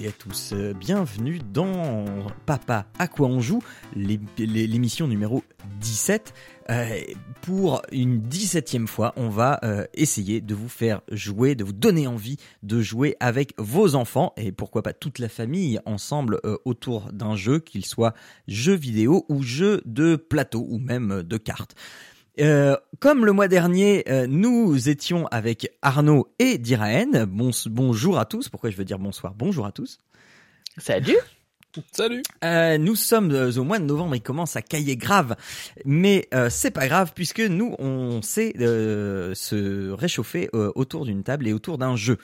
Et à tous, bienvenue dans Papa à quoi on joue, l'é- l'é- l'émission numéro 17. Euh, pour une 17e fois, on va euh, essayer de vous faire jouer, de vous donner envie de jouer avec vos enfants et pourquoi pas toute la famille ensemble euh, autour d'un jeu, qu'il soit jeu vidéo ou jeu de plateau ou même de cartes. Euh, comme le mois dernier, euh, nous étions avec Arnaud et Diraen. Bon, bonjour à tous. Pourquoi je veux dire bonsoir? Bonjour à tous. Salut Salut Euh, nous sommes au mois de novembre, il commence à cailler grave, mais euh, c'est pas grave puisque nous on sait euh, se réchauffer euh, autour d'une table et autour d'un jeu.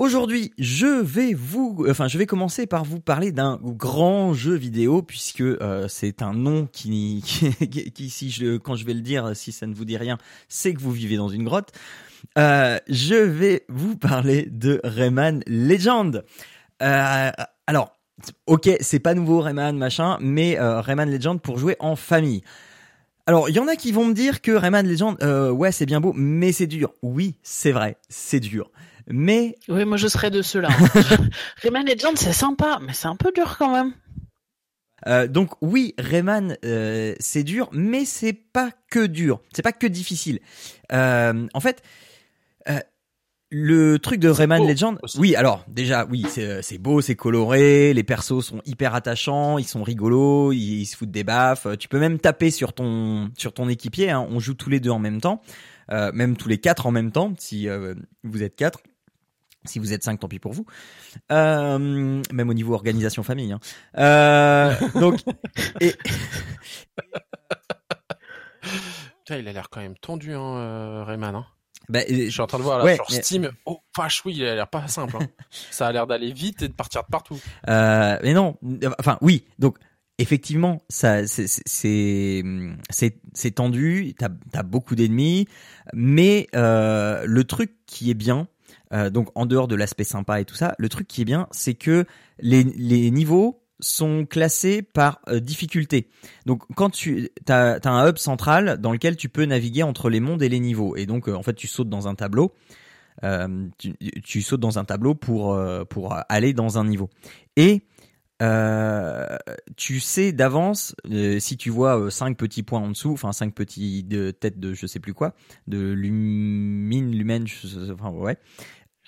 Aujourd'hui, je vais vous, enfin, je vais commencer par vous parler d'un grand jeu vidéo puisque euh, c'est un nom qui, qui, qui, si je, quand je vais le dire, si ça ne vous dit rien, c'est que vous vivez dans une grotte. Euh, je vais vous parler de Rayman Legend. Euh, alors, ok, c'est pas nouveau Rayman machin, mais Rayman Legend pour jouer en famille. Alors, il y en a qui vont me dire que Rayman Legend, ouais, c'est bien beau, mais c'est dur. Oui, c'est vrai, c'est dur. Mais Oui, moi je serais de ceux-là. Rayman Legend, c'est sympa, mais c'est un peu dur quand même. Euh, donc oui, Rayman, euh, c'est dur, mais c'est pas que dur, c'est pas que difficile. Euh, en fait, euh, le truc de Rayman beau Legend, aussi. oui, alors déjà, oui, c'est c'est beau, c'est coloré, les persos sont hyper attachants, ils sont rigolos, ils, ils se foutent des baffes. Tu peux même taper sur ton sur ton équipier. hein, on joue tous les deux en même temps, euh, même tous les quatre en même temps, si euh, vous êtes quatre. Si vous êtes cinq, tant pis pour vous. Euh, même au niveau organisation famille. Hein. Euh, donc, et, Putain, il a l'air quand même tendu, hein, euh, Rayman. Hein. bah, Je suis en train de voir là Ouais, sur mais- Steam. Oh, vache, oui, il a l'air pas simple. Hein. Ça a l'air d'aller vite et de partir de partout. Euh, mais non, enfin oui. Donc effectivement, ça c'est c'est c'est c'est tendu. T'as as beaucoup d'ennemis, mais euh, le truc qui est bien, euh, donc en dehors de l'aspect sympa et tout ça, le truc qui est bien, c'est que les les niveaux sont classés par euh, difficulté. Donc quand tu as, un hub central dans lequel tu peux naviguer entre les mondes et les niveaux, et donc euh, en fait tu sautes dans un tableau. Tu, sautes dans un tableau pour pour aller dans un niveau. Et tu sais d'avance si tu vois euh, cinq petits points en dessous, enfin cinq petits de têtes de je sais plus quoi, de lumine, lumen, je- enfin ouais,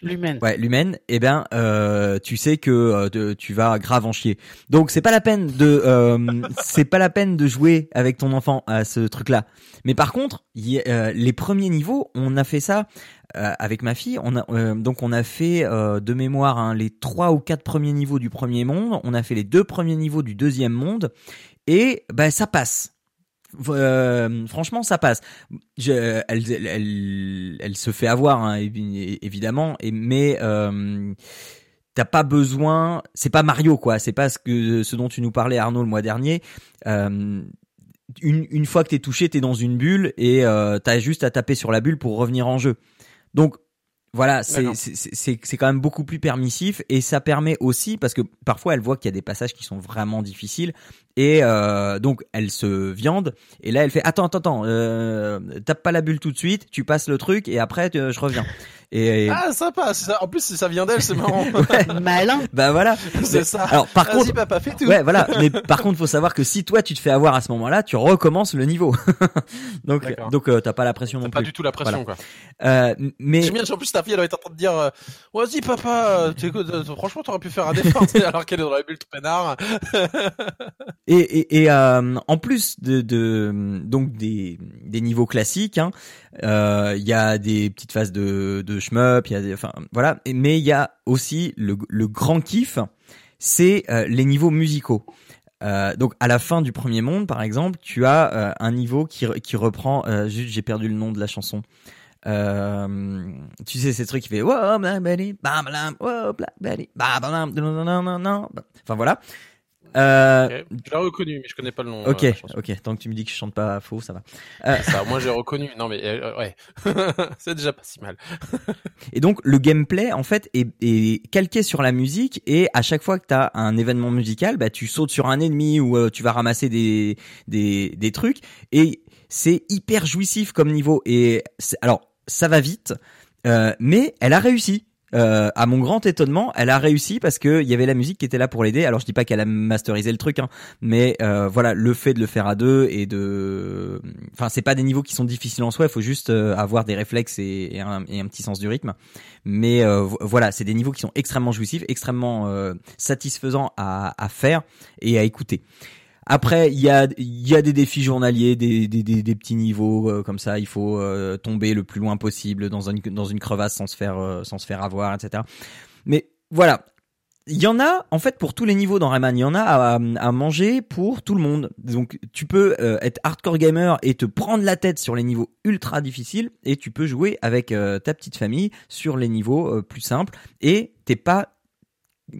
Lumen. ouais lumen, et ben euh, tu sais que euh, tu vas grave en chier. Donc c'est pas la peine de euh, c'est pas la peine de jouer avec ton enfant à ce truc-là. Mais par contre, y euh, les premiers niveaux, on a fait ça euh, avec ma fille. On a euh, donc on a fait de mémoire hein, les trois ou quatre premiers niveaux du premier monde. On a fait les deux premiers niveaux du deuxième monde et bah ça passe. Euh, franchement, ça passe. Je, elle, elle, elle, elle se fait avoir hein, évi- évidemment, et mais euh, t'as pas besoin. C'est pas Mario quoi. C'est pas ce que ce dont tu nous parlais Arnaud le mois dernier. Euh, une, une fois que t'es touché, t'es dans une bulle et euh, t'as juste à taper sur la bulle pour revenir en jeu. Donc voilà, c'est quand même beaucoup plus permissif et ça permet aussi parce que parfois elle voit qu'il y a des passages qui sont vraiment difficiles et euh, donc elle se viande et là elle fait attends attends attends euh, tape pas la bulle tout de suite, tu passes le truc et après tu- je reviens. Et, et- Ah, sympa. ça. En plus, si ça vient d'elle, c'est marrant. ouais, Malin. bah voilà. c'est ça. Alors par Vas-y, contre papa, fais tout. Ouais, voilà. Mais par contre, faut savoir que si toi tu te fais avoir à ce moment-là, tu recommences le niveau. donc, donc euh, t'as pas la pression T'as non pas plus. du tout la pression, quoi. Euh, mais J'aime bien, en plus, ta fille, elle va être en train de dire, euh, vas-y, papa, euh, euh, franchement, t'aurais pu faire un effort, alors qu'elle est dans la bulle tout peinard. Et et, et euh, en plus de, de donc des des niveaux classiques, hein, euh, il y a des petites phases de de shmup, il y a des, enfin voilà. Mais il y a aussi le le grand kiff, c'est euh, les niveaux musicaux. Euh, donc à la fin du premier monde, par exemple, tu as euh, un niveau qui, qui reprend. Euh, juste, j'ai perdu le nom de la chanson. Euh, tu sais ces trucs qui fait. Enfin voilà. Euh, Ok. Je l'ai reconnu, mais je connais pas le nom. Ok, euh, ok. Tant que tu me dis que je chante pas faux, ça va. Euh, Ça, moi j'ai reconnu. Non mais euh, ouais, c'est déjà pas si mal. Et donc le gameplay en fait est, est calqué sur la musique et à chaque fois que tu as un événement musical, bah tu sautes sur un ennemi ou euh, tu vas ramasser des des des trucs et c'est hyper jouissif comme niveau et alors ça va vite euh, mais elle a réussi. Euh, à mon grand étonnement, elle a réussi parce que il y avait la musique qui était là pour l'aider. Alors je dis pas qu'elle a masterisé le truc, hein, mais euh, voilà, le fait de le faire à deux et de, enfin c'est pas des niveaux qui sont difficiles en soi. Il faut juste euh, avoir des réflexes et, un, et un petit sens du rythme. Mais euh, vo- voilà, c'est des niveaux qui sont extrêmement jouissifs, extrêmement euh, satisfaisants à, à faire et à écouter. Après, il y a, y a des défis journaliers, des, des, des, des petits niveaux euh, comme ça. Il faut euh, tomber le plus loin possible dans une, dans une crevasse sans se faire, euh, sans se faire avoir, etc. Mais voilà, il y en a en fait pour tous les niveaux dans Rayman. Il y en a à, à manger pour tout le monde. Donc tu peux euh, être hardcore gamer et te prendre la tête sur les niveaux ultra difficiles, et tu peux jouer avec euh, ta petite famille sur les niveaux euh, plus simples. Et t'es pas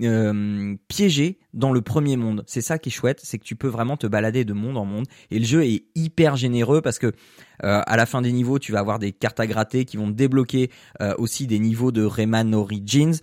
euh, piégé dans le premier monde. C'est ça qui est chouette, c'est que tu peux vraiment te balader de monde en monde. Et le jeu est hyper généreux parce que euh, à la fin des niveaux, tu vas avoir des cartes à gratter qui vont débloquer euh, aussi des niveaux de Rayman Origins.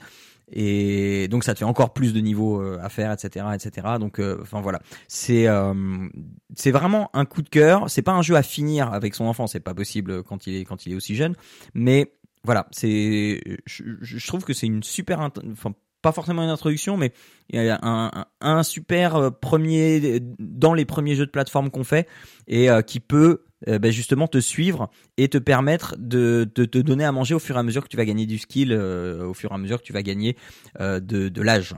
Et donc ça te fait encore plus de niveaux euh, à faire, etc., etc. Donc, euh, enfin voilà, c'est euh, c'est vraiment un coup de cœur. C'est pas un jeu à finir avec son enfant, c'est pas possible quand il est quand il est aussi jeune. Mais voilà, c'est je, je trouve que c'est une super, enfin pas forcément une introduction, mais il y a un, super euh, premier dans les premiers jeux de plateforme qu'on fait et euh, qui peut euh, ben, justement te suivre et te permettre de, te donner à manger au fur et à mesure que tu vas gagner du skill, au fur et à mesure que tu vas gagner de l'âge.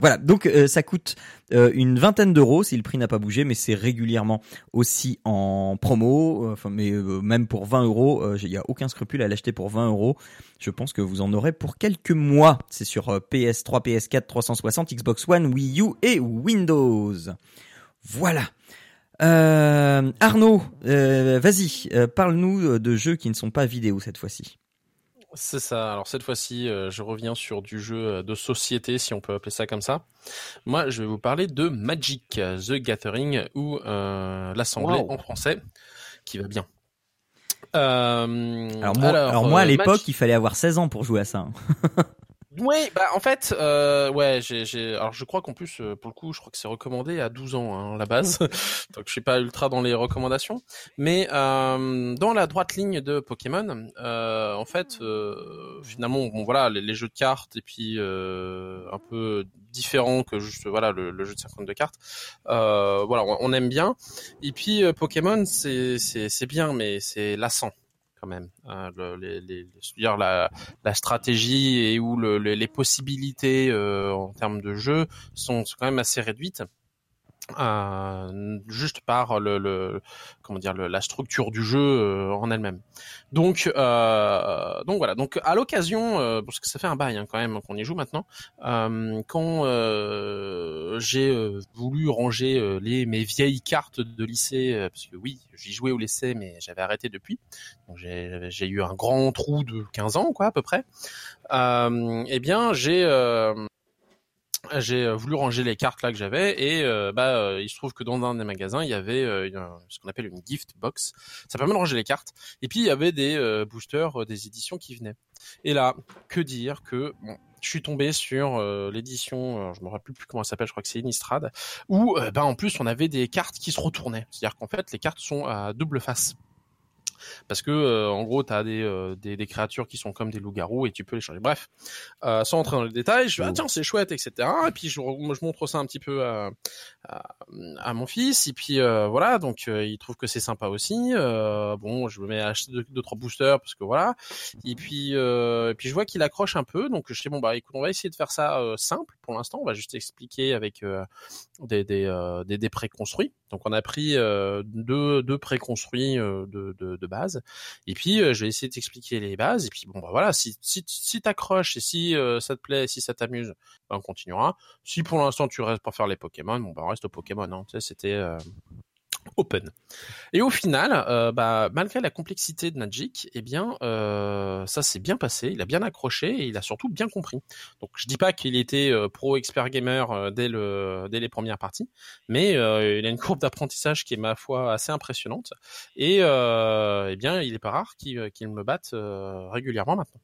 Voilà, donc euh, ça coûte euh, une vingtaine d'euros si le prix n'a pas bougé, mais c'est régulièrement aussi en promo. euh, Enfin, mais même pour 20 euros, il y a aucun scrupule à l'acheter pour 20 euros. Je pense que vous en aurez pour quelques mois. C'est sur euh, PS3, PS4, 360, Xbox One, Wii U et Windows. Voilà. Arnaud, vas-y, parle-nous de jeux qui ne sont pas vidéo cette fois-ci. C'est ça. Alors cette fois-ci, euh, je reviens sur du jeu euh, de société, si on peut appeler ça comme ça. Moi, je vais vous parler de Magic the Gathering ou euh, l'Assemblée Wow. en français, qui va bien. Euh, Alors moi, alors, moi euh, à l'époque, Magic- il fallait avoir 16 ans pour jouer à ça. Oui, bah en fait, euh, ouais, j'ai, alors je crois qu'en plus, euh, pour le coup, je crois que c'est recommandé à 12 ans hein, la base, donc je suis pas ultra dans les recommandations, mais euh, dans la droite ligne de Pokémon, euh, en fait, euh, finalement, bon voilà, les, jeux de cartes et puis euh, un peu différents que juste voilà le, jeu de 52 cartes, voilà, on, aime bien, et puis Pokémon, c'est c'est bien, mais c'est lassant quand même. Dire la stratégie et où le, les, les possibilités euh, en termes de jeu sont, sont quand même assez réduites. Euh, juste par le, le comment dire le, la structure du jeu euh, en elle-même. Donc euh, donc voilà. Donc à l'occasion euh, parce que ça fait un bail hein, quand même qu'on y joue maintenant euh, quand euh, j'ai voulu ranger les mes vieilles cartes de lycée parce que oui j'y jouais au lycée mais j'avais arrêté depuis. Donc j'ai eu un grand trou de 15 ans quoi à peu près. Euh, eh bien j'ai j'ai euh, voulu ranger les cartes là que j'avais et euh, bah euh, il se trouve que dans un des magasins il y avait euh, ce qu'on appelle une gift box. Ça permet de ranger les cartes et puis il y avait des euh, boosters euh, des éditions qui venaient. Et là que dire que bon, je suis tombé sur l'édition, je me rappelle plus comment elle s'appelle, je crois que c'est Innistrad, où bah, en plus on avait des cartes qui se retournaient. C'est-à-dire qu'en fait les cartes sont à double face parce que euh, en gros t'as des, euh, des des créatures qui sont comme des loups-garous et tu peux les changer. Bref, euh, sans entrer dans les détails, je dis ah tiens c'est chouette etc. Et puis je, re- je montre ça un petit peu à, à, à mon fils et puis voilà donc il trouve que c'est sympa aussi. Bon je me mets à acheter deux, deux trois boosters parce que voilà et puis et puis je vois qu'il accroche un peu donc je dis bon bah écoute on va essayer de faire ça simple pour l'instant on va juste expliquer avec des des, des des préconstruits donc on a pris deux deux préconstruits de, de de et puis euh, je vais essayer de t'expliquer les bases. Et puis bon bah voilà si si t'accroches et si euh, ça te plaît si ça t'amuse ben, on continuera. Si pour l'instant tu restes pour faire les Pokémon bon bah on reste au Pokémon hein. c'était euh, open. Et au final, euh, bah, malgré la complexité de Magic, eh bien, euh, ça s'est bien passé. Il a bien accroché et il a surtout bien compris. Donc, je dis pas qu'il était euh, pro expert gamer dès le dès les premières parties, mais il a une courbe d'apprentissage qui est ma foi assez impressionnante. Et eh bien, il est pas rare qu'il me batte régulièrement maintenant.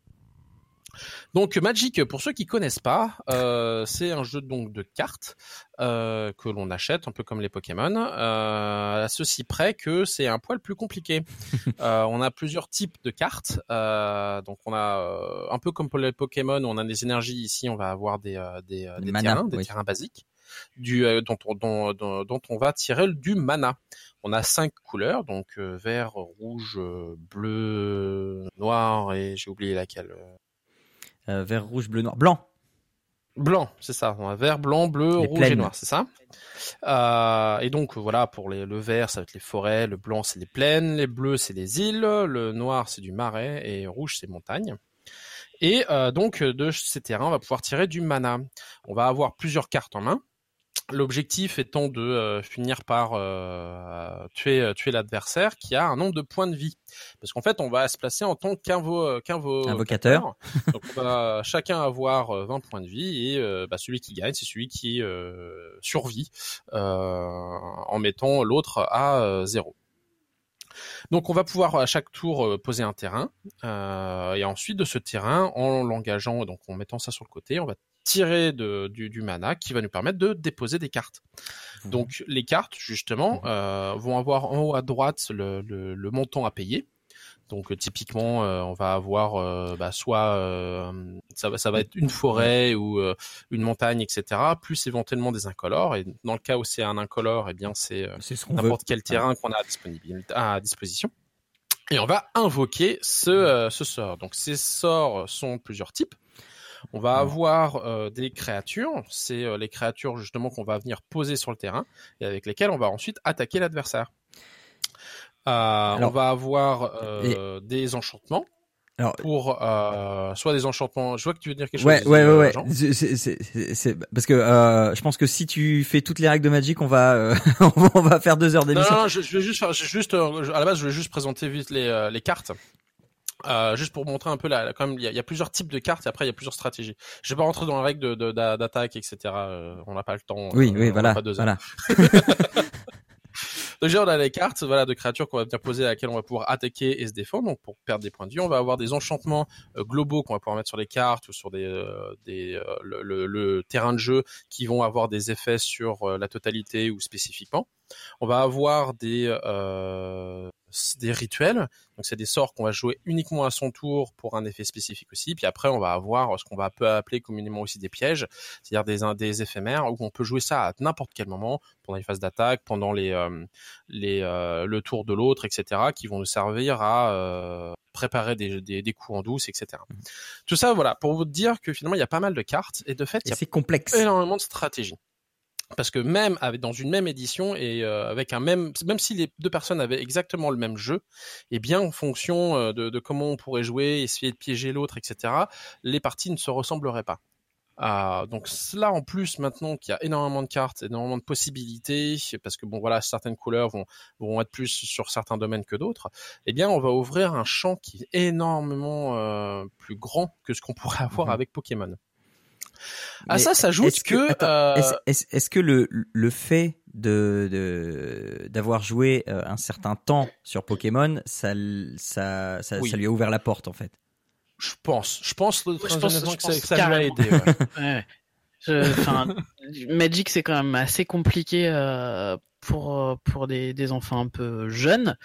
Donc Magic, pour ceux qui connaissent pas, euh, c'est un jeu donc de cartes euh, que l'on achète, un peu comme les Pokémon, euh, à ceci près que c'est un poil plus compliqué. On a plusieurs types de cartes, donc on a un peu comme pour les Pokémon, on a des énergies ici, on va avoir des des, des Mana, terrains, des oui. terrains basiques, du dont, on, dont, dont, dont on va tirer du mana. On a cinq couleurs, donc vert, rouge, bleu, noir et j'ai oublié laquelle. Euh, vert, rouge, bleu, noir, blanc. Blanc, c'est ça. On a vert, blanc, bleu, Les rouge plaines. et noir, c'est ça. Euh, et donc voilà, pour les, le vert, ça va être les forêts, le blanc, c'est les plaines, les bleus, c'est les îles, le noir, c'est du marais, et rouge, c'est montagne. Et euh, donc de ces terrains, on va pouvoir tirer du mana. On va avoir plusieurs cartes en main. L'objectif étant de euh, finir par euh, tuer euh, tuer l'adversaire qui a un nombre de points de vie. Parce qu'en fait, on va se placer en tant qu'invo qu'invocateur. Invocateur. Donc on va chacun avoir euh, 20 points de vie et euh, bah, celui qui gagne, c'est celui qui euh, survit euh, en mettant l'autre à euh, zéro. Donc on va pouvoir à chaque tour euh, poser un terrain euh, et ensuite de ce terrain, en l'engageant, donc en mettant ça sur le côté, on va tirer de, du, du mana qui va nous permettre de déposer des cartes. Donc les cartes justement euh, vont avoir en haut à droite le, le, le montant à payer. Donc euh, typiquement, euh, on va avoir euh, bah, soit euh, ça va ça va être une forêt ou une montagne, etc. Plus éventuellement des incolores. Et dans le cas où c'est un incolore, eh bien c'est ce n'importe quel terrain qu'on a à, disposition. Et on va invoquer ce, euh, ce sort. Donc ces sorts sont plusieurs types. On va avoir euh, des créatures. C'est euh, les créatures justement qu'on va venir poser sur le terrain et avec lesquelles on va ensuite attaquer l'adversaire. Euh, on va avoir euh, des enchantements. Alors- pour euh, soit des enchantements. Je vois que tu veux dire quelque chose. Ouais, ouais, ouais, euh, ouais. C'est- parce que euh, je pense que si tu fais toutes les règles de Magic, on va, euh, on va faire deux heures d'émission. non, non, je, je vais juste faire, juste, à la base, je vais juste présenter vite les, euh, les cartes. Euh, juste pour montrer un peu la, la- quand même, il y, y a plusieurs types de cartes et après il y a plusieurs stratégies. Je vais pas rentrer dans la règle de, de- d'a- d'attaque, etc. Euh, on n'a pas le temps. Oui, euh, oui, on voilà, pas deux voilà. Déjà on a les cartes, voilà, de créatures qu'on va venir poser à laquelle on va pouvoir attaquer et se défendre. Donc pour perdre des points de vie, on va avoir des enchantements euh, globaux qu'on va pouvoir mettre sur les cartes ou sur des, euh, des euh, le, le- le terrain de jeu qui vont avoir des effets sur la totalité ou spécifiquement. On va avoir des euh, des rituels, donc c'est des sorts qu'on va jouer uniquement à son tour pour un effet spécifique aussi. Puis après, on va avoir ce qu'on va peu appeler communément aussi des pièges, c'est-à-dire des des éphémères où on peut jouer ça à n'importe quel moment pendant les phases d'attaque, pendant les euh, les euh, le tour de l'autre, etc., qui vont nous servir à euh, préparer des, des, des coups en douce, etc. Tout ça, voilà, pour vous dire que finalement il y a pas mal de cartes et de fait il y a c'est complexe. énormément de stratégies. Parce que même avec dans une même édition et euh, avec un même même si les deux personnes avaient exactement le même jeu, et bien en fonction euh, de, de comment on pourrait jouer, essayer de piéger l'autre, etc. Les parties ne se ressembleraient pas. Ah, donc cela en plus maintenant qu'il y a énormément de cartes, énormément de possibilités, parce que bon voilà certaines couleurs vont vont être plus sur certains domaines que d'autres. Eh bien on va ouvrir un champ qui est énormément euh, plus grand que ce qu'on pourrait avoir Mhm. avec Pokémon. À Mais ça s'ajoute est-ce que, euh, est-ce, est-ce- est-ce que le, le fait de, de d'avoir joué euh, un certain temps sur Pokémon, ça, ça, ça, Oui. ça lui a ouvert la porte en fait? Je pense, je pense, je pense- que ça, pense que ça lui a aidé. ouais. Ouais. Je- Enfin, Magic c'est quand même assez compliqué euh, pour pour des, des enfants un peu jeunes,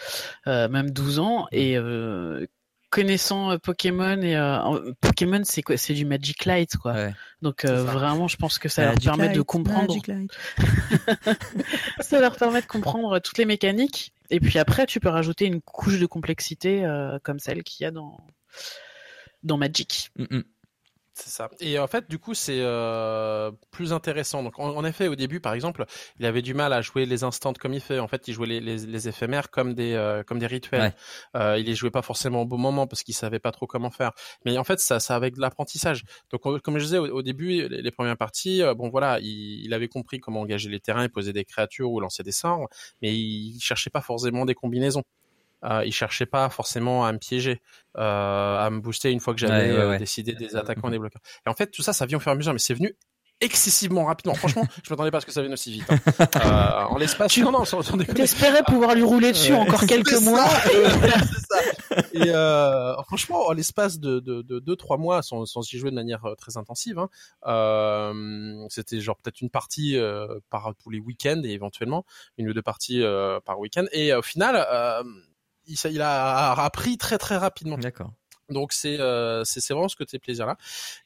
euh, même 12 ans et euh, connaissant euh, Pokémon et euh, Pokémon c'est quoi? C'est du Magic Light quoi. Ouais. Donc euh, vraiment je pense que ça leur permet de comprendre Magic Light. ça leur permet de comprendre toutes les mécaniques et puis après tu peux rajouter une couche de complexité euh, comme celle qu'il y a dans dans Magic. Mm, mm. C'est ça. Et en fait, du coup, c'est euh, plus intéressant. Donc, en, effet, au début, par exemple, il avait du mal à jouer les instants comme il fait. En fait, il jouait les, les, les éphémères comme des euh, comme des rituels. Euh, il les jouait pas forcément au bon moment parce qu'il savait pas trop comment faire. Mais en fait, ça, ça avec de l'apprentissage. Donc, comme je disais au, début, les, premières parties, euh, bon voilà, il, il, avait compris comment engager les terrains, poser des créatures ou lancer des sorts, mais il cherchait pas forcément des combinaisons. Euh, il cherchait pas forcément à me piéger, euh, à me booster une fois que j'avais euh, décidé des attaquants et des bloqueurs. Et en fait, tout ça, ça vient au fur et à mesure, mais c'est venu excessivement rapidement. Franchement, je m'attendais pas à ce que ça vienne aussi vite. Hein. Euh, en l'espace, tu non, non, T'espérais pouvoir lui rouler dessus encore quelques mois. Ça, et euh, franchement, en l'espace de, de, de deux trois mois, sans, sans y jouer de manière très intensive, hein, euh, c'était genre peut-être une partie par tous les week-ends et éventuellement une ou deux parties par week-end. Et au final, il, il a appris très très rapidement. D'accord. Donc c'est euh, c'est vraiment ce côté plaisir là.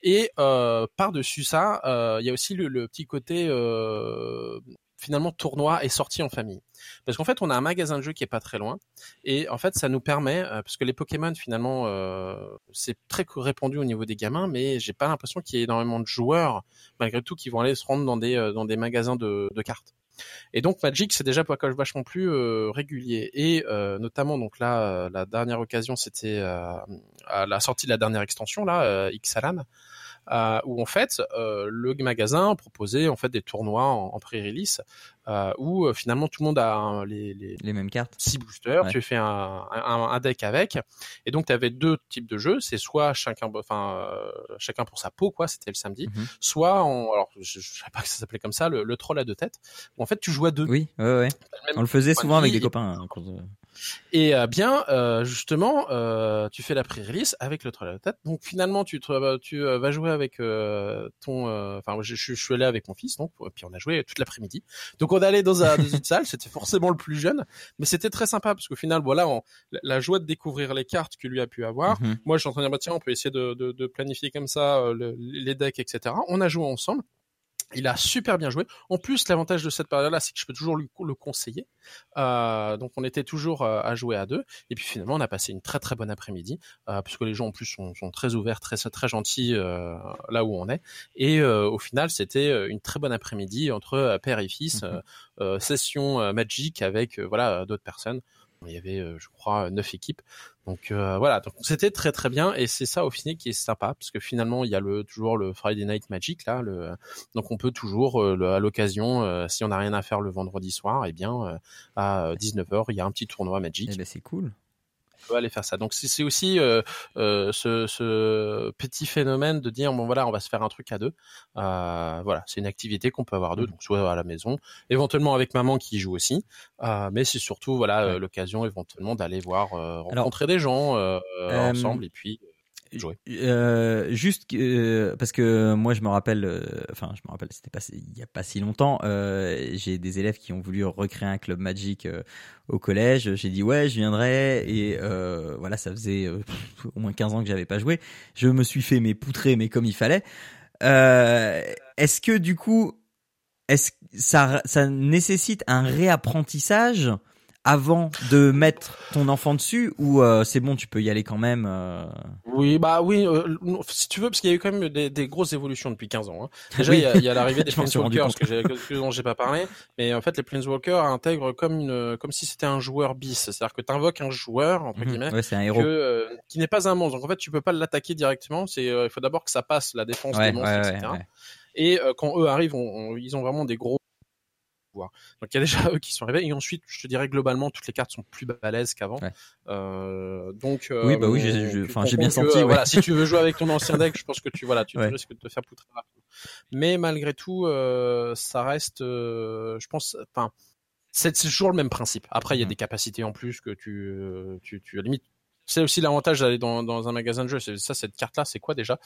Et euh, par dessus ça, euh, il y a aussi le, le petit côté euh, finalement tournoi et sortie en famille. Parce qu'en fait, on a un magasin de jeux qui est pas très loin, et en fait, ça nous permet, euh, parce que les Pokémon finalement, euh, c'est très répandu au niveau des gamins, mais j'ai pas l'impression qu'il y ait énormément de joueurs malgré tout qui vont aller se rendre dans des dans des magasins de, de cartes. Et donc Magic, c'est déjà vachement plus euh, régulier. Et euh, notamment, donc là, euh, la dernière occasion, c'était à la sortie de la dernière extension, là, Xalan. Euh, où en fait euh, le magasin proposait en fait des tournois en, en pré-release euh, où euh, finalement tout le monde a les, les, les, mêmes cartes, six boosters, tu fais un, un, un, deck avec, et donc tu avais deux types de jeux, c'est soit chacun, enfin euh, chacun pour sa peau quoi, c'était le samedi, mhm. soit en, alors je, je savais pas que ça s'appelait comme ça, le, le, troll à deux têtes, où en fait tu jouais à deux. Oui, ouais, ouais. On le faisait souvent avec des copains. Hein, et euh, bien, euh, justement, euh, tu fais la pré-release avec le troll à tête. Donc finalement, tu, tu vas jouer avec ton. Enfin, je, je, suis allé avec mon fils, donc et puis on a joué toute l'après-midi. Donc on est allé dans, un, dans une salle. C'était forcément le plus jeune, mais c'était très sympa parce qu'au final, voilà, on, la joie de découvrir les cartes que lui a pu avoir. Mhm. Moi, je suis en train de dire, bah, tiens, on peut essayer de, de, de planifier comme ça le, les decks, etc. On a joué ensemble. Il a super bien joué. En plus, l'avantage de cette période-là, c'est que je peux toujours lui, le conseiller. Euh, donc, on était toujours euh, à jouer à deux. Et puis finalement, on a passé une très très bonne après-midi, euh, puisque les gens en plus sont, sont très ouverts, très très gentils euh, là où on est. Et euh, au final, c'était une très bonne après-midi entre père et fils, mm-hmm. session Magic avec voilà d'autres personnes. Il y avait, euh, je crois, neuf équipes. Donc euh, voilà, donc c'était très très bien. Et c'est ça au final qui est sympa parce que finalement il y a le toujours le Friday Night Magic là, donc on peut toujours euh, à l'occasion si on n'a rien à faire le vendredi soir, et eh bien à 19h il y a un petit tournoi Magic. Eh ben c'est cool aller faire ça. Donc c'est aussi euh, euh, ce, ce, petit phénomène de dire bon voilà on va se faire un truc à deux. Euh, voilà, c'est une activité qu'on peut avoir deux, mmh. donc soit à la maison, éventuellement avec maman qui joue aussi, mais c'est surtout voilà l'occasion éventuellement d'aller voir rencontrer des gens ensemble et puis euh, juste euh, parce que moi je me rappelle, euh, enfin je me rappelle, c'était pas il y a pas si longtemps. Euh, j'ai des élèves qui ont voulu recréer un club Magic au collège. J'ai dit ouais, je viendrai et voilà, ça faisait au moins 15 ans que j'avais pas joué. Je me suis fait mes poutrés, mais comme il fallait. est-ce que du coup, est-ce ça ça nécessite un réapprentissage? Avant de mettre ton enfant dessus ou euh, c'est bon tu peux y aller quand même euh... Oui bah oui euh, si tu veux parce qu'il y a eu quand même des, des grosses évolutions depuis 15 ans. Hein. Déjà il y a, y a l'arrivée des Planeswalkers que, que dont j'ai pas parlé mais en fait les Planeswalkers intègrent comme une comme si c'était un joueur bis c'est-à-dire que tu invoques un joueur entre mhm. guillemets ouais, c'est un héros. Que, qui n'est pas un monstre donc en fait tu peux pas l'attaquer directement c'est il faut d'abord que ça passe la défense des monstres etc. Et quand eux arrivent on, ils ont vraiment des gros donc il y a déjà eux qui sont arrivés et ensuite je te dirais globalement toutes les cartes sont plus balèzes qu'avant. Euh, donc euh, oui bah oui j'ai enfin j'ai bien senti. Voilà si tu veux jouer avec ton ancien deck je pense que tu voilà tu risques de te faire poutrer. Mais malgré tout euh, ça reste euh, je pense enfin c'est toujours le même principe. Après, il y a mmh. des capacités en plus que tu, euh, tu, tu limite c'est aussi l'avantage d'aller dans, dans, un magasin de jeux. C'est ça, cette carte-là, c'est quoi déjà?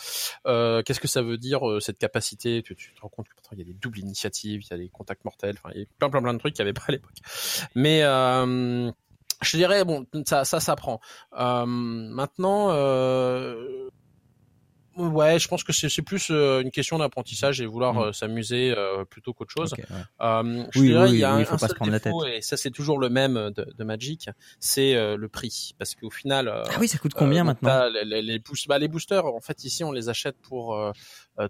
Euh, Qu'est-ce que ça veut dire euh, cette capacité? Tu, tu, te rends compte qu'il y a des doubles initiatives, il y a des contacts mortels, enfin, il y a plein plein plein de trucs qu'il n'y avait pas à l'époque. Mais euh, je dirais bon, ça ça s'apprend. Euh, maintenant, Ouais, je pense que c'est plus euh, une question d'apprentissage et vouloir Mm. euh, s'amuser euh, plutôt qu'autre chose. Ouais. Euh, je Oui, dirais, oui, il y a oui, un, faut un pas se seul prendre la défaut, et ça c'est toujours le même de, de Magic, c'est euh, le prix, parce qu'au final, euh, Ah oui, ça coûte combien euh, maintenant? les, les, les, boost- bah, les boosters, en fait, ici, on les achète pour. Euh,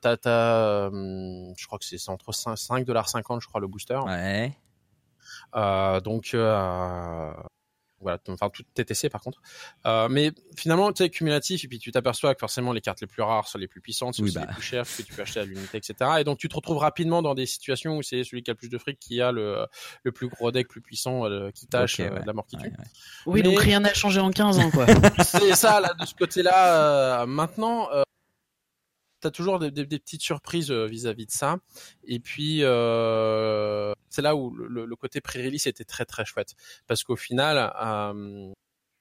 t'as, t'as, euh, je crois que c'est entre 5 5,50$, je crois, le booster. Ouais. Euh, donc, euh, voilà, enfin, tout TTC par contre. Euh, mais finalement, tu sais, cumulatif, et puis tu t'aperçois que forcément, les cartes les plus rares sont les plus puissantes, c'est Oui, bah. les plus chères, que tu peux acheter à l'unité, etc. Et donc, tu te retrouves rapidement dans des situations où c'est celui qui a le plus de fric qui a le, le plus gros deck, plus puissant, euh, qui tâche Ok, euh, ouais. de la mort qui tue. Ouais, ouais. Oui, Mais- donc rien n'a changé en 15 ans, quoi. c'est ça là de ce côté-là. euh, maintenant, t'as toujours des, des- des petites surprises euh, vis-à-vis de ça. Et puis euh, c'est là où le, côté pré-release était très très chouette parce qu'au final, euh,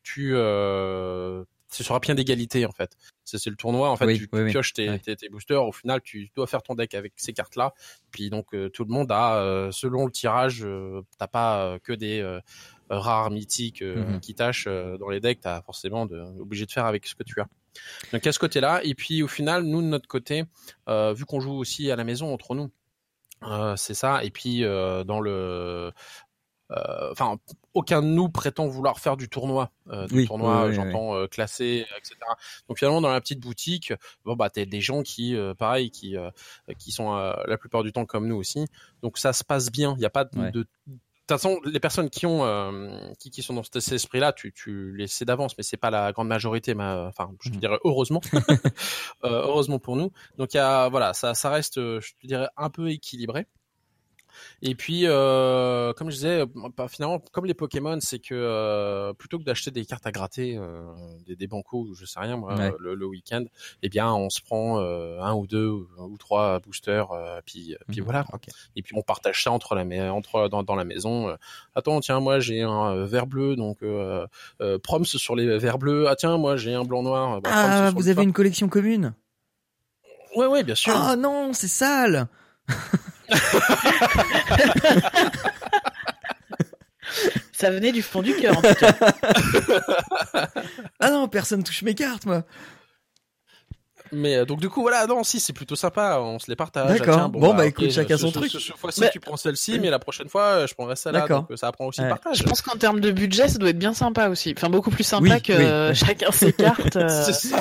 tu euh, sur un pied d'égalité en fait. C'est le tournoi en fait. Oui, tu, oui, tu oui. pioches tes, Ouais. tes, tes boosters. Au final, tu dois faire ton deck avec ces cartes-là. Puis donc euh, tout le monde a, euh, selon le tirage, euh, t'as pas que des rares mythiques Mhm. qui tâchent dans les decks. T'as forcément de, obligé de faire avec ce que tu as. Donc à ce côté-là. Et puis au final, nous de notre côté, euh, vu qu'on joue aussi à la maison entre nous, euh, c'est ça. Et puis euh, dans le enfin, aucun de nous prétend vouloir faire du tournoi, du Oui, tournoi, oui, j'entends classé, etc. Donc finalement, dans la petite boutique, bon bah t'as des gens qui, pareil, qui qui sont la plupart du temps comme nous aussi. Donc ça se passe bien. Il n'y a pas de, Ouais. de de toute façon, les personnes qui ont, euh, qui, qui sont dans cet cet esprit-là, tu, tu les sais d'avance, mais c'est pas la grande majorité. Ma, enfin, je te Mhm. dirais heureusement, Euh, heureusement pour nous. Donc, il y a, voilà, ça, ça reste, euh, je te dirais, un peu équilibré. Et puis, euh, comme je disais, bah, finalement, comme les Pokémon, c'est que euh, plutôt que d'acheter des cartes à gratter, euh, des, des bancos ou je sais rien, moi, Ouais. le, le week-end, eh bien, on se prend un ou deux ou, trois boosters, puis, puis Mhm. voilà. Et puis on partage ça entre la, entre dans, dans la maison. Attends, tiens, moi j'ai un vert bleu, donc proms sur les verts bleus. Ah tiens, moi j'ai un blanc noir. bah, Ah, vous avez une collection commune? Ouais, ouais, bien sûr. Ah non, c'est sale Ça venait du fond du cœur, en tout cas. Ah non, personne touche mes cartes, moi. Mais euh, donc du coup voilà, non, si c'est plutôt sympa, on se les partage. Ah, D'accord. tiens, Bon, bah, ok, écoute, chacun son ce- truc. Ce, ce fois-ci Mais- tu prends celle-ci, mais la prochaine fois euh, je prendrai celle-là. D'accord. Donc euh, ça apprend aussi Ouais. le partage. Je pense qu'en termes de budget, ça doit être bien sympa aussi. Enfin, beaucoup plus sympa Oui, que oui. chacun ses cartes. euh, C'est ça.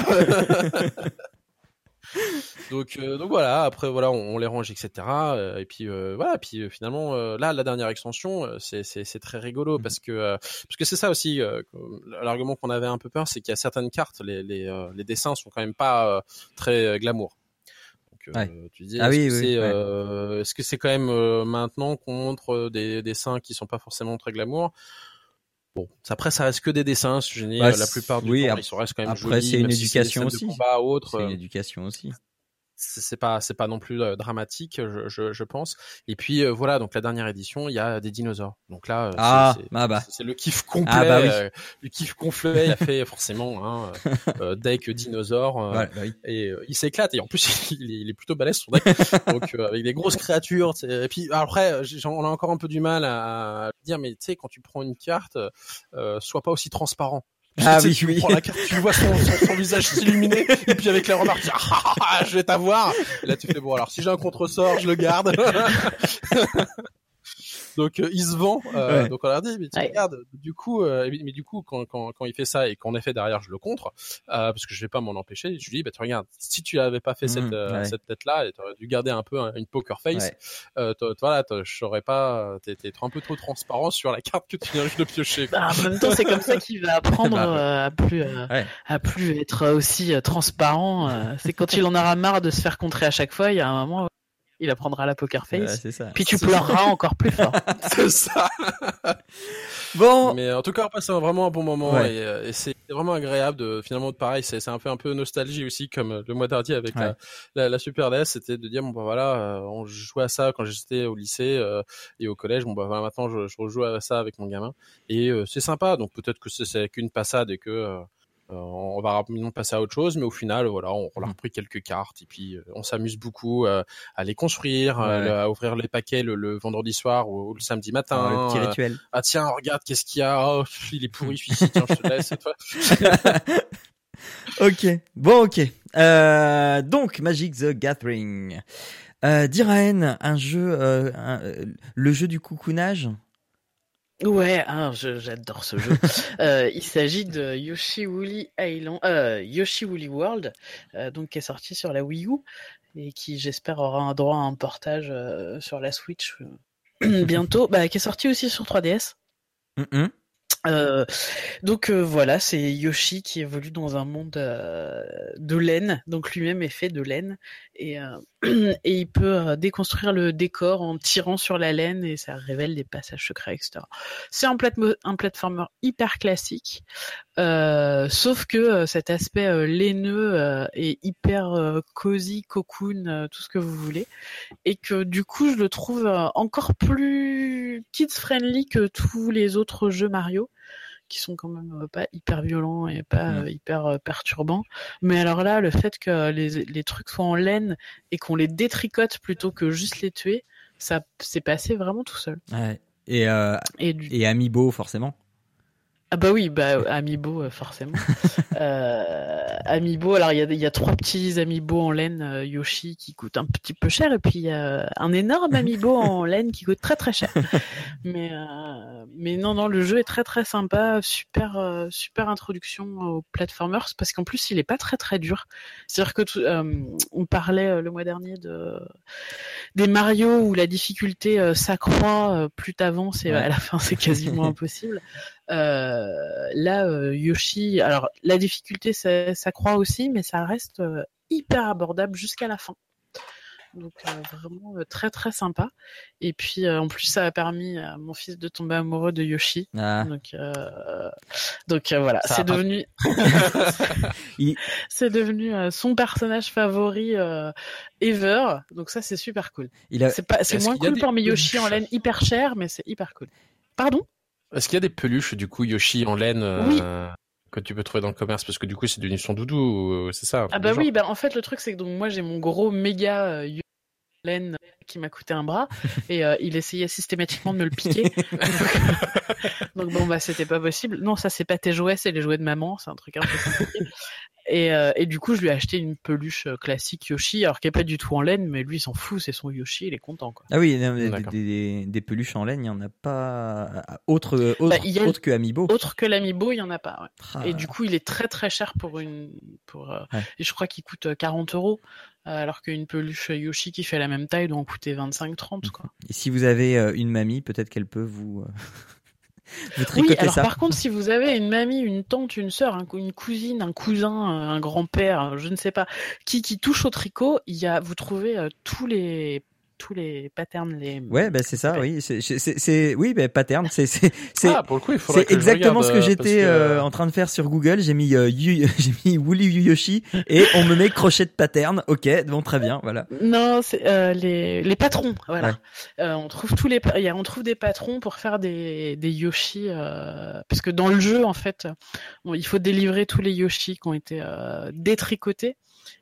Donc, euh, donc voilà. Après voilà, on, on les range, etc. Euh, et puis euh, voilà. Puis euh, finalement, là, la dernière extension, c'est très rigolo Mhm. parce que parce que c'est ça aussi. L'argument qu'on avait un peu peur, c'est qu'il y a certaines cartes, les les les dessins sont quand même pas très glamour. Donc, euh, tu dis, Ah est-ce oui, que oui, c'est ouais. euh, quand même euh, maintenant qu'on montre euh, des dessins qui sont pas forcément très glamour? Bon, après ça reste que des dessins, je dis, Bah, euh, la plupart du oui, temps ils sont restent quand même après, jolis, c'est une si des éducation aussi. C'est une euh, éducation aussi. C'est pas c'est pas non plus euh, dramatique je, je, je pense et puis euh, voilà donc la dernière édition il y a des dinosaures donc là euh, c'est- Ah, c'est ah bah. c'est le kiff complet Ah bah oui. euh, le kiff complet il a fait forcément hein, euh, euh, deck dinosaure Ouais, bah oui. et il s'éclate et en plus il est, il est plutôt balèze son deck donc euh, avec des grosses créatures et puis après on a encore un peu du mal à, à dire mais tu sais quand tu prends une carte euh, sois pas aussi transparent Ah oui, tu oui. prends la carte, tu vois son, son, son visage s'illuminer, et puis avec la remarque, ah, ah, ah, je vais t'avoir. Et Là, tu fais bon, alors si j'ai un contre-sort, je le garde. donc euh, il se vend. Euh, Ouais. Donc on leur dit, mais tu Ouais. regardes. Du coup, euh, mais du coup, quand, quand, quand il fait ça et qu'en effet derrière je le contre, euh, parce que je vais pas m'en empêcher, je lui dis, bah tu regardes, si tu avais pas fait Mhm, cette euh, ouais. cette tête là, et t'aurais dû garder un peu un- une poker face, Ouais. euh, toi, toi, là, toi, je saurais pas, t'es t'es un peu trop transparent sur la carte que tu viens juste de piocher. bah, en même temps, c'est comme ça qu'il va apprendre Bah, euh, à plus euh, Ouais. à plus être aussi euh, transparent. euh. c'est quand il en aura marre de se faire contrer à chaque fois, il y a un moment, il apprendra la poker Ouais, face. c'est ça. Puis tu pleureras encore plus fort. C'est ça. Bon, Mais en tout cas, on passe vraiment un bon moment Ouais. et, euh, et c'est vraiment agréable de finalement pareil, c'est c'est un peu un peu nostalgie aussi comme euh, le mois dernier avec Ouais. la, la, la Super NES, c'était de dire bon bah voilà, euh, on jouait à ça quand j'étais au lycée euh, et au collège, bon bah voilà, maintenant je, je rejoue à ça avec mon gamin et euh, c'est sympa. Donc peut-être que c'est- qu'une passade et que euh, euh, on va rapidement passer à autre chose, mais au final, voilà, on, on a Mm. repris quelques cartes et puis euh, on s'amuse beaucoup euh, à les construire, euh, Ouais. à ouvrir les paquets le, le vendredi soir ou, ou le samedi matin. Le petit euh, rituel. ah tiens, regarde, qu'est-ce qu'il y a Oh, il est pourri celui-ci, tiens, je te laisse. cette fois. ok. Bon, ok. Euh, donc, Magic the Gathering. Euh, Diraen, un jeu, euh, un- euh, le jeu du coucounage? Ouais, ah, je- j'adore ce jeu. Euh, il s'agit de Yoshi Woolly Island, euh, Yoshi Woolly World, euh, donc qui est sorti sur la Wii U et qui j'espère aura un droit à un portage euh, sur la Switch euh, bientôt, bah, qui est sorti aussi sur 3DS. Mhm. Euh, donc euh, voilà, c'est Yoshi qui évolue dans un monde euh, de laine, donc lui-même est fait de laine. Et, euh, et il peut euh, déconstruire le décor en tirant sur la laine et ça révèle des passages secrets, etc. C'est un, plate- un platformer hyper classique, euh, sauf que cet aspect laineux est hyper cosy, cocoon, tout ce que vous voulez, et que du coup je le trouve encore plus kids friendly que tous les autres jeux Mario qui sont quand même euh, pas hyper violents et pas euh, hyper euh, perturbants. Mais alors là, le fait que les, les trucs soient en laine et qu'on les détricote plutôt que juste les tuer, ça s'est passé vraiment tout seul. Ouais. Et, euh, Et, du... et Amiibo, forcément. Ah bah oui, bah Amiibo euh, forcément. euh, Amiibo, alors il y a, il y a trois petits Amiibo en laine euh, Yoshi qui coûtent un petit peu cher et puis il y a un énorme Amiibo en laine qui coûte très très cher. Mais euh, mais non non, le jeu est très très sympa, super euh, super introduction aux platformers parce qu'en plus il est pas très très dur. C'est-à-dire que tout- euh, on parlait le mois dernier de des Mario où la difficulté s'accroît plus t'avances et Ouais. à la fin c'est quasiment impossible. Euh, là, euh, Yoshi, alors la difficulté ça, ça croît aussi, mais ça reste euh, hyper abordable jusqu'à la fin. Donc euh, vraiment euh, très très sympa. Et puis euh, en plus ça a permis à mon fils de tomber amoureux de Yoshi. Ah. Donc donc voilà, c'est devenu Il- c'est devenu son personnage favori ever. Donc ça c'est super cool. A, C'est pas c'est Est-ce moins cool des pour mes Yoshi en laine hyper cher, mais c'est hyper cool. Pardon? Est-ce qu'il y a des peluches du coup Yoshi en laine euh, Oui. que tu peux trouver dans le commerce? Parce que du coup c'est devenu son doudou, euh, c'est ça Ah bah oui, bah en fait le truc c'est que donc moi j'ai mon gros méga euh, Yoshi laine qui m'a coûté un bras et euh, il essayait systématiquement de me le piquer. donc bon bah c'était pas possible. Non ça c'est pas tes jouets, c'est les jouets de maman, c'est un truc un peu compliqué. Et, euh, et du coup je lui ai acheté une peluche euh, classique Yoshi, alors qui est pas du tout en laine, mais lui il s'en fout, c'est son Yoshi, il est content quoi. Ah oui, non, des, D'accord. des- des peluches en laine, il n'y en a pas autre, autre, Bah, a- autre que Amiibo. Autre que l'amiibo, il y en a pas. ouais. Ah, Et du coup, il est très très cher pour une. Pour, euh, Ouais. Et je crois qu'il coûte euh, 40 euros, alors qu'une peluche Yoshi qui fait la même taille doit en coûter 25-30. Quoi. Et si vous avez une mamie, peut-être qu'elle peut vous, vous Oui, alors ça. par contre, si vous avez une mamie, une tante, une sœur, un une cousine, un cousin, euh, un grand-père, euh, je ne sais pas, qui, qui touche au tricot, il y a, vous trouvez euh, tous les tous les patterns, les. Ouais, bah c'est ça, oui. C'est, oui, bah, pattern. C'est, c'est, c'est, Ah pour le coup il faudrait c'est que je exactement regarde, ce que euh, j'étais que, euh, en train de faire sur Google. J'ai mis, euh, Yu- j'ai mis Woolly Yoshi et on me met crochet de pattern. Ok, bon, très bien, voilà. Non, c'est euh, les, les patrons, voilà. Ouais. Euh, on trouve tous les, y a- on trouve des patrons pour faire des, des Yoshi, euh, parce que dans le jeu, en fait, bon, il faut délivrer tous les Yoshi qui ont été euh, détricotés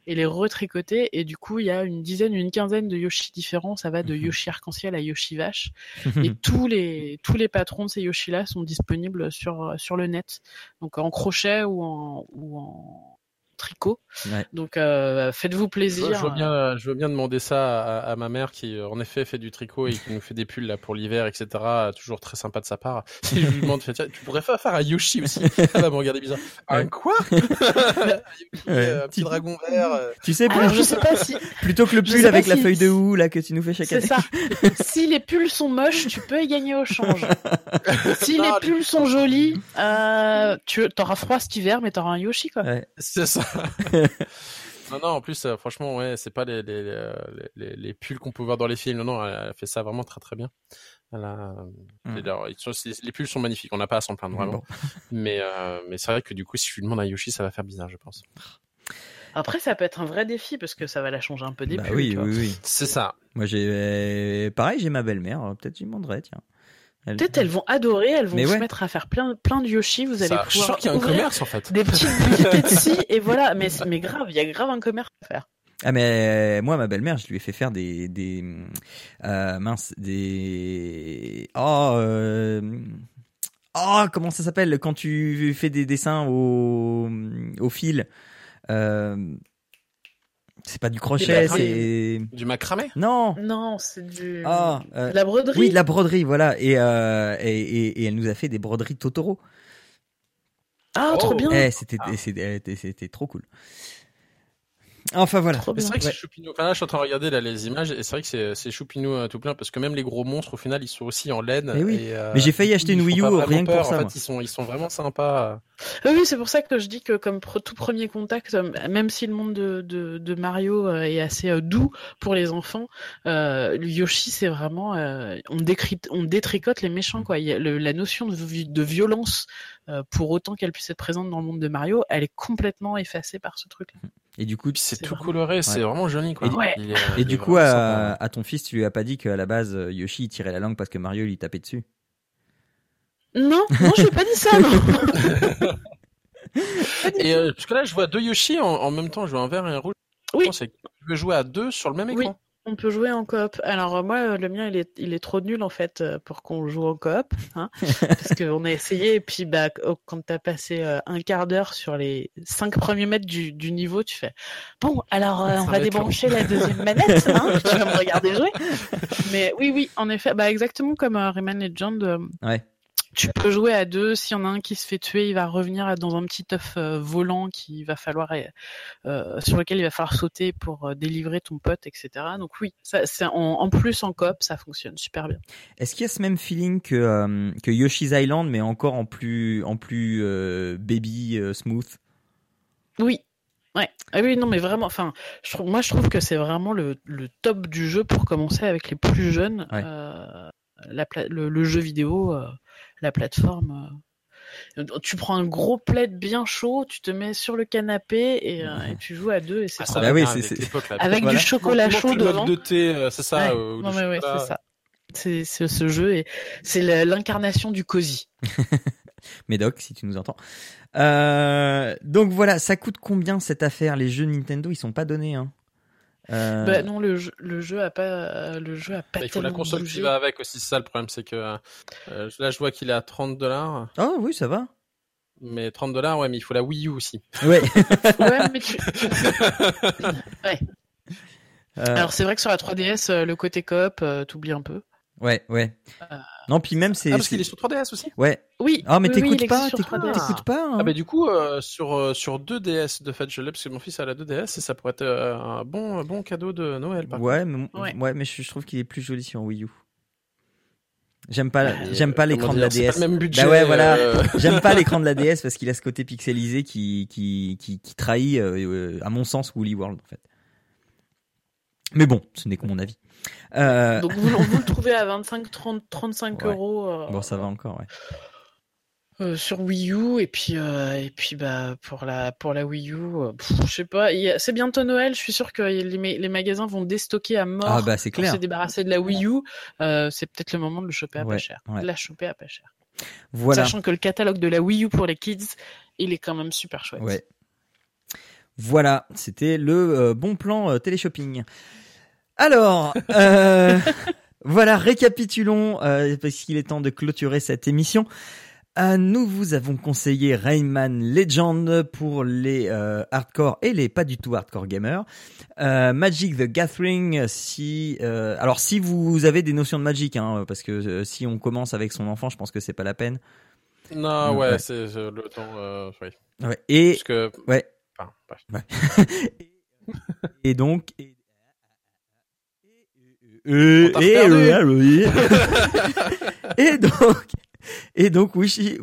et les retricoter, et du coup, il y a une dizaine, une quinzaine de Yoshi différents. Ça va de Mhm. Yoshi arc-en-ciel à Yoshi vache, et tous les tous les patrons de ces Yoshi là sont disponibles sur sur le net, donc en crochet ou en ou en tricot. Ouais. Donc euh, faites-vous Je, plaisir. je veux bien, je veux bien demander ça à, à ma mère qui, euh, en effet, fait du tricot et qui nous fait des pulls là pour l'hiver, etc. Toujours très sympa de sa part. Si je lui demande, tiens, tu pourrais faire un Yoshi aussi. Elle va me regarder bizarre. Un quoi Un euh, un petit dragon vert. Tu sais, Alors je sais pas si plutôt que le pull avec la feuille de houx là que tu nous fais chaque c'est année. ça. si les pulls sont moches, tu peux y gagner au change. si Non, les les- pulls sont jolis, euh, tu auras froid cet hiver, mais t'auras un Yoshi quoi. Ouais. C'est ça. Non, non, en plus, euh, franchement, ouais, c'est pas les, les, les, les, les pulls qu'on peut voir dans les films. Non, non, elle a fait ça vraiment très très bien. Elle a, Mm. alors, ils sont- c'est- les pulls sont magnifiques, on n'a pas à s'en plaindre vraiment. Bon. Mais, euh, mais c'est vrai que du coup, si je lui demande à Yoshi, ça va faire bizarre, je pense. Après, ça peut être un vrai défi parce que ça va la changer un peu des Bah pulls. oui, oui, oui. C'est ça. Moi, j'ai, pareil, j'ai ma belle-mère. Peut-être j'y demanderai, tiens. Peut-être elles vont adorer, elles vont Mais se ouais. mettre à faire plein plein de Yoshi. Vous allez Ça, je suis pouvoir sûr qu'il y a un ouvrir commerce en fait. des petites Etsy et voilà. Mais mais grave, il y a grave un commerce à faire. Ah mais euh, moi ma belle-mère je lui ai fait faire des des euh, mince des oh euh, oh, comment ça s'appelle quand tu fais des dessins au, au fil euh, C'est pas du crochet, c'est du macramé. Non. Non, c'est du. Ah, euh, de la broderie. Oui, de la broderie, voilà. Et, euh, et, et, et elle nous a fait des broderies Totoro. Ah, trop Oh. bien. Eh, c'était, Ah. c'était, c'était trop cool. Enfin voilà. C'est vrai que Ouais. c'est choupinou. Enfin, là, je suis en train de regarder là, les images et c'est vrai que c'est, choupinou euh, tout plein parce que même les gros monstres, au final, ils sont aussi en laine. Mais oui. et, euh, Mais j'ai failli acheter une Wii U rien que pour ça, En fait, ils sont, ils sont vraiment sympas. Oui, oui, c'est pour ça que je dis que comme tout premier contact, euh, même si le monde de, de, de Mario est assez euh, doux pour les enfants, euh, Yoshi, c'est vraiment euh, on, décrit, on détricote les méchants quoi. Il y a le- la notion de, de violence, euh, pour autant qu'elle puisse être présente dans le monde de Mario, elle est complètement effacée par ce truc-là. Et du coup, c'est tout vraiment- coloré, c'est vraiment joli quoi. Et du- Ouais. Il est- et il du est coup, à, ton fils, tu lui as pas dit qu'à la base, euh, Yoshi il tirait la langue parce que Mario lui tapait dessus? Non, non, je n'ai pas dit ça. Non. Et euh, parce que là, je vois deux Yoshi en, en même temps, je vois un vert et un rouge. Oui. Je pense que tu veux jouer à deux sur le même Oui. On peut jouer en coop. Alors euh, moi, euh, le mien, il est, il est trop nul en fait euh, pour qu'on joue en coop, hein, parce qu'on a essayé et puis bah oh, quand t'as passé un quart d'heure sur les cinq premiers mètres du, du niveau, tu fais bon alors euh, on va débrancher la deuxième manette, hein, tu vas me regarder jouer. Mais oui, oui, en effet, bah exactement comme euh, Rayman Legend. euh, Ouais. Tu peux jouer à deux. S'il y en a un qui se fait tuer, il va revenir dans un petit œuf euh, volant qui va falloir euh, sur lequel il va falloir sauter pour euh, délivrer ton pote, etc. Donc oui, ça, c'est en, en plus en coop, ça fonctionne super bien. Est-ce qu'il y a ce même feeling que, euh, que Yoshi's Island, mais encore en plus, en plus euh, baby euh, smooth? Oui. Ouais. Ah oui, non, mais vraiment, enfin, je trouve, moi, je trouve que c'est vraiment le, le top du jeu pour commencer avec les plus jeunes. Ouais. Euh, la pla- le, le jeu vidéo, euh, la plateforme. euh. Tu prends un gros plaid bien chaud, tu te mets sur le canapé et, euh, et tu joues à deux et c'est Ah, ça Bah oui, avec. Avec Voilà. du chocolat chaud devant. de thé, euh, c'est ça. Ouais. euh, non mais ouais, c'est ça. C'est c'est ce jeu et c'est l'incarnation du cosy. Médoc, si tu nous entends. Euh, donc voilà, ça coûte combien cette affaire? Les jeux Nintendo, ils sont pas donnés. Hein. Euh, Bah non, le jeu, le jeu a pas, le jeu a pas Bah, il faut la console bougé. qui va avec aussi, c'est ça le problème, c'est que euh, là je vois qu'il est à 30 dollars, Oh oui, ça va. mais 30 dollars, ouais, mais il faut la Wii U aussi. Ouais. Ouais, mais tu... Euh, Alors c'est vrai que sur la 3DS, euh, le côté coop, euh, t'oublies un peu. Ouais, ouais. Euh, Non, puis même c'est. Ah, parce qu'il est sur 3DS aussi? Ouais. Oui. Ah, mais oui, t'écoutes il pas, t'écoutes 3DS. t'écoutes pas. hein. Ah bah du coup euh, sur euh, sur 2 DS de fait je l'ai parce que mon fils a la 2 DS et ça pourrait être euh, un bon bon cadeau de Noël par ouais, mais, Ouais. ouais, mais je, je trouve qu'il est plus joli sur Wii U. J'aime pas, j'aime pas l'écran de la c'est pas DS. le même budget. Bah ouais, voilà. euh, J'aime pas l'écran de la DS parce qu'il a ce côté pixelisé qui qui qui, qui trahit, à mon sens, Woolly World en fait. Mais bon, ce n'est que mon avis. Euh, Donc vous, vous le trouvez à 25, 30, 35 Ouais. euros euh, bon, ça va encore. Ouais. euh, sur Wii U et puis et puis bah pour la pour la Wii U, je sais pas. C'est bientôt Noël. Je suis sûr que les, ma- les magasins vont déstocker à mort. Ah bah c'est pour clair. se débarrasser de la Wii U, c'est peut-être le moment de le choper à Ouais, pas cher. ouais. De la choper à pas cher. Voilà. Sachant que le catalogue de la Wii U pour les kids, il est quand même super chouette. Ouais. Voilà, c'était le euh, bon plan euh, téléshopping. Alors, euh, voilà, récapitulons, parce qu'il est temps de clôturer cette émission. Nous vous avons conseillé Rayman Legend pour les euh, hardcore et les pas du tout hardcore gamers. Euh, Magic the Gathering, si euh, alors si vous avez des notions de Magic, hein, parce que si on commence avec son enfant, je pense que c'est pas la peine. Non, Ouais. ouais, c'est le temps oui. Ouais. Et Parce que ouais, enfin, bref. Et donc. Et, et, et, euh, et donc. Et donc, Wishi.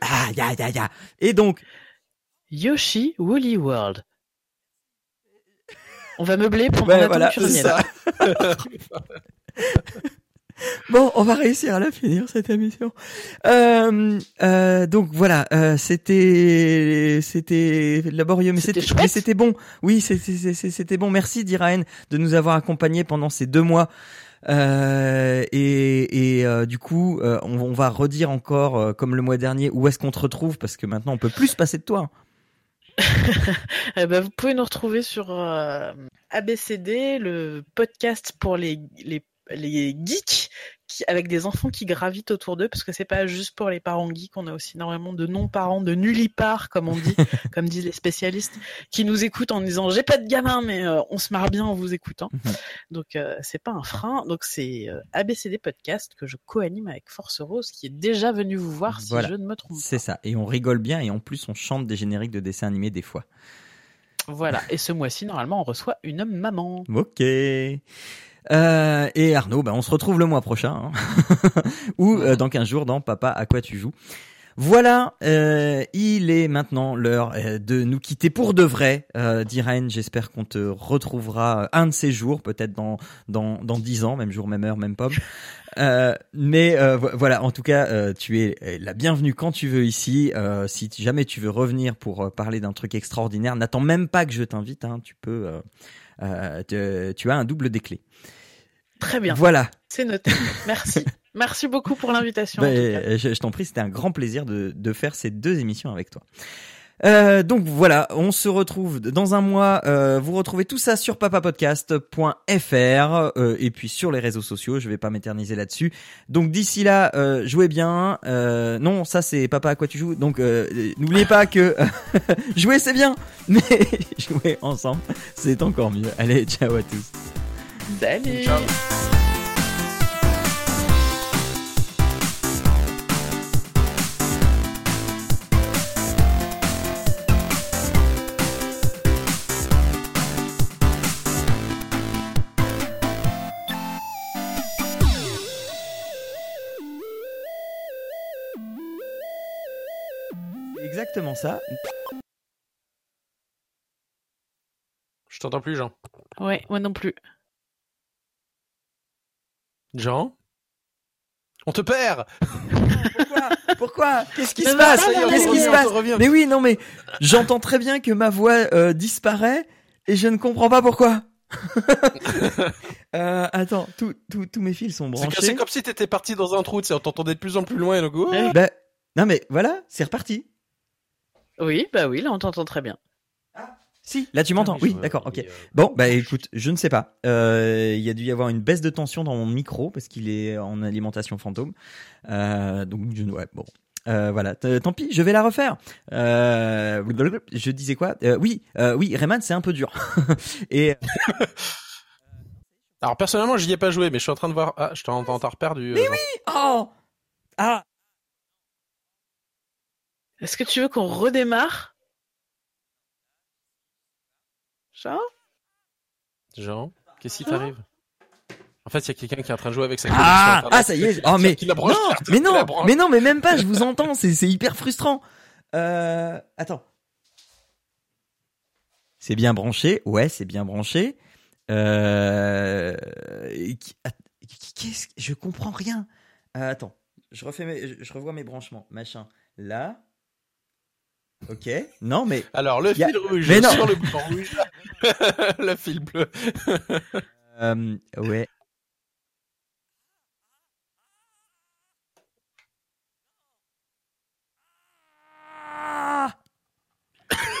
Ah, ya, ya, ya. Et donc. Yoshi Woolly World. On va meubler pour Ouais, mon voilà, ça. Bon, on va réussir à la finir cette émission. Euh, euh, donc voilà, euh, c'était c'était laborieux, mais C'était c'était bon. Oui, c'était bon. Merci Diraen de nous avoir accompagnés pendant ces deux mois. Euh, et et euh, du coup, euh, on, on va redire encore, comme le mois dernier, où est-ce qu'on te retrouve parce que maintenant on peut plus se passer de toi. Eh ben, vous pouvez nous retrouver sur ABCD, le podcast pour les, les, les geeks, qui, avec des enfants qui gravitent autour d'eux, parce que c'est pas juste pour les parents geeks, on a aussi énormément de non-parents, de nullipares, comme on dit, comme disent les spécialistes, qui nous écoutent en disant j'ai pas de gamin, mais euh, on se marre bien en vous écoutant. Mhm. Donc euh, c'est pas un frein. Donc c'est euh, ABCD Podcast que je co-anime avec Force Rose, qui est déjà venu vous voir si Voilà. je ne me trompe C'est ça. Et on rigole bien et en plus on chante des génériques de dessins animés des fois. pas. Voilà. Et ce mois-ci, normalement, on reçoit une maman. Ok. Euh, et Arnaud, bah, on se retrouve le mois prochain, hein. ou euh, dans 15 jours dans Papa à quoi tu joues. Voilà, euh, il est maintenant l'heure euh, de nous quitter pour de vrai. Euh, Diraine, j'espère qu'on te retrouvera un de ces jours, peut-être dans dans dans dix ans, même jour, même heure, même pomme. Euh, mais euh, vo- voilà, en tout cas, euh, tu es euh, la bienvenue quand tu veux ici. Euh, si jamais tu veux revenir pour euh, parler d'un truc extraordinaire, n'attends même pas que je t'invite. Hein, tu peux, euh, te- tu as un double des clés. Très bien. Voilà. C'est noté. Merci. Merci beaucoup pour l'invitation. en Ben, je, je t'en prie, c'était un grand plaisir de, de faire ces deux émissions avec toi. Euh, donc voilà, on se retrouve dans un mois. Euh, vous retrouvez tout ça sur papapodcast.fr euh, et puis sur les réseaux sociaux. Je vais pas m'éterniser là-dessus. Donc d'ici là, euh, jouez bien. Euh, non, ça c'est papa à quoi tu joues? Donc euh, n'oubliez pas que jouer c'est bien, mais jouer ensemble c'est encore mieux. Allez, ciao à tous. Salut. Ciao. Ça. Je t'entends plus, Jean. Ouais, moi non plus. Jean? On te perd Pourquoi? Pourquoi? Qu'est-ce qui se passe? Qu'est-ce qui se passe? Mais oui, non, mais j'entends très bien que ma voix euh, disparaît et je ne comprends pas pourquoi. euh, attends, tous mes fils sont que- C'est branchés. comme si t'étais parti dans un trou, tu sais, on t'entendait de plus en plus loin, et le coup. Ouais. Bah, non mais voilà, c'est reparti. Oui, bah oui, là on t'entend très bien. Si, là tu m'entends. Oui, d'accord, ok. Bon, bah écoute, je ne sais pas. Euh, Il y a dû y avoir une baisse de tension dans mon micro parce qu'il est en alimentation fantôme. Euh, donc, je, ouais, bon. Euh, voilà, tant pis, je vais la refaire. Euh, je disais quoi? Euh, Oui, euh, oui, Rayman, c'est un peu dur. Et Alors personnellement, j'y ai pas joué, mais je suis en train de voir. Ah, je t'entends t'as reperdu. Mais oui oh ah Est-ce que tu veux qu'on redémarre? Jean? Jean, qu'est-ce qui t'arrive? En fait, il y a quelqu'un qui est en train de jouer avec sa ah connexion ah ça y est. Oh mais Qui la branche, non, mais non, mais non, mais même pas. Je vous entends. C'est hyper frustrant. Euh, attends. C'est bien branché. Ouais, c'est bien branché. Euh, qu'est-ce que je comprends rien. Euh, attends, je refais mes, je revois mes branchements, machin. Là. Ok. Non mais Alors, le a- fil rouge Mais non. sur le bouton rouge, le fil bleu. euh, ouais. Ah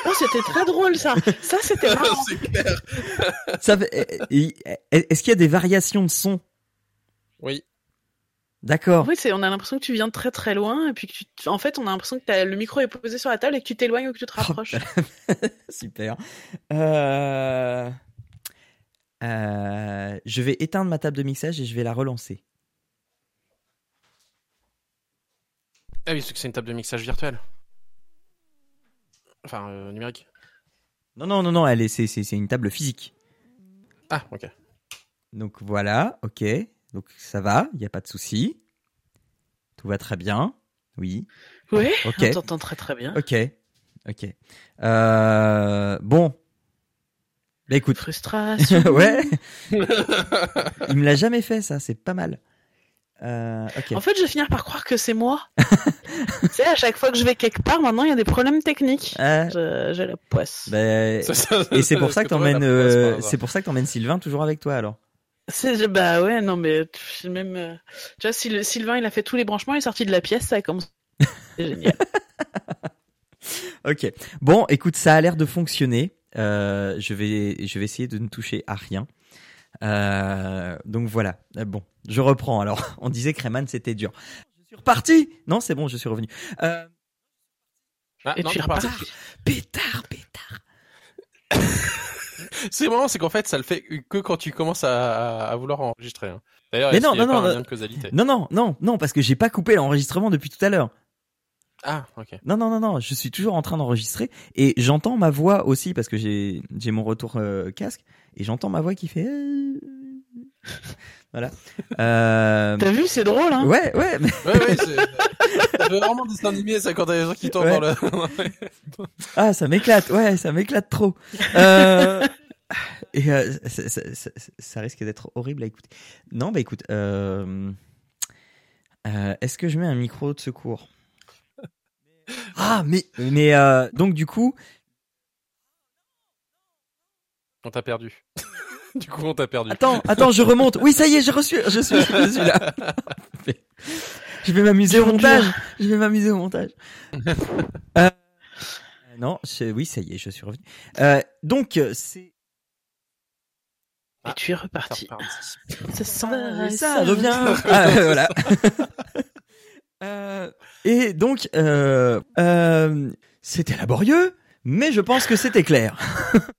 Oh, c'était très drôle ça. Ça, c'était marrant. Eh, eh, Est-ce qu'il y a des variations de son? Oui. D'accord. Oui, c'est, on a l'impression que tu viens de très très loin et puis que tu, en fait, on a l'impression que t'as- le micro est posé sur la table et que tu t'éloignes ou que tu te Oh, rapproches. Super. Euh... euh, Je vais éteindre ma table de mixage et je vais la relancer. Ah oui, c'est que c'est une table de mixage virtuelle. Enfin, euh, numérique. Non, non, non, non, elle est, c'est, c'est, c'est une table physique. Ah, ok. Donc voilà, ok. Donc ça va, il n'y a pas de souci. Tout va très bien. Oui. Oui, Ok. on t'entend très très bien. Ok. Ok. Euh... Bon. Bah écoute. Frustration. ouais. Il me l'a jamais fait ça, c'est pas mal. Euh, ok. En fait, je vais finir par croire que c'est moi. tu sais, à chaque fois que je vais quelque part, maintenant, il y a des problèmes techniques. Euh, Je- J'ai la poisse. bah, Ça, ça, Et c'est pour ça que t'emmènes, euh, c'est pour ça que t'emmènes Sylvain toujours avec toi alors. C'est, bah ouais, non, mais même, euh, tu vois, si le- Sylvain, il a fait tous les branchements, il est sorti de la pièce, ça commence. C'est génial. Ok. Bon, écoute, ça a l'air de fonctionner. Euh, je vais, je vais essayer de ne toucher à rien. Euh, donc voilà. Bon, je reprends. Alors, on disait que Rayman c'était dur. Je suis reparti. Non, c'est bon, je suis revenu. Euh, Ah, Et non, tu repars. pétard, pétard. C'est marrant, c'est qu'en fait, ça le fait que quand tu commences à, à vouloir enregistrer. hein. D'ailleurs, non, qu'il y a non, non, causalité? Non, non, non, non, parce que j'ai pas coupé l'enregistrement depuis tout à l'heure. Ah, ok. Non, non, non, non, je suis toujours en train d'enregistrer et j'entends ma voix aussi parce que j'ai j'ai mon retour euh, casque et j'entends ma voix qui fait. euh, voilà. Euh... T'as vu, c'est drôle, hein Ouais, ouais, mais... Ouais, ouais, c'est. Vraiment dessin animé, ça, quand t'as des gens qui tournent Ouais. dans le. ah, ça m'éclate, ouais, ça m'éclate trop. Euh... Et euh, ça, ça- ça- ça risque d'être horrible à écouter. Non, bah écoute, euh... euh, est-ce que je mets un micro de secours? Ah, mais mais euh, donc du coup, On t'a perdu. du coup, on t'a perdu. Attends, attends, je remonte. Oui, ça y est, j'ai reçu, je suis, je suis là. Je vais m'amuser au montage. Je vais m'amuser au montage. Euh, non, je- oui, ça y est, je suis revenu. Euh, donc, euh, Et tu es reparti. Ça, ça, Ah, ça revient. Ah, voilà. Euh, et donc, euh, euh, c'était laborieux, mais je pense que c'était clair.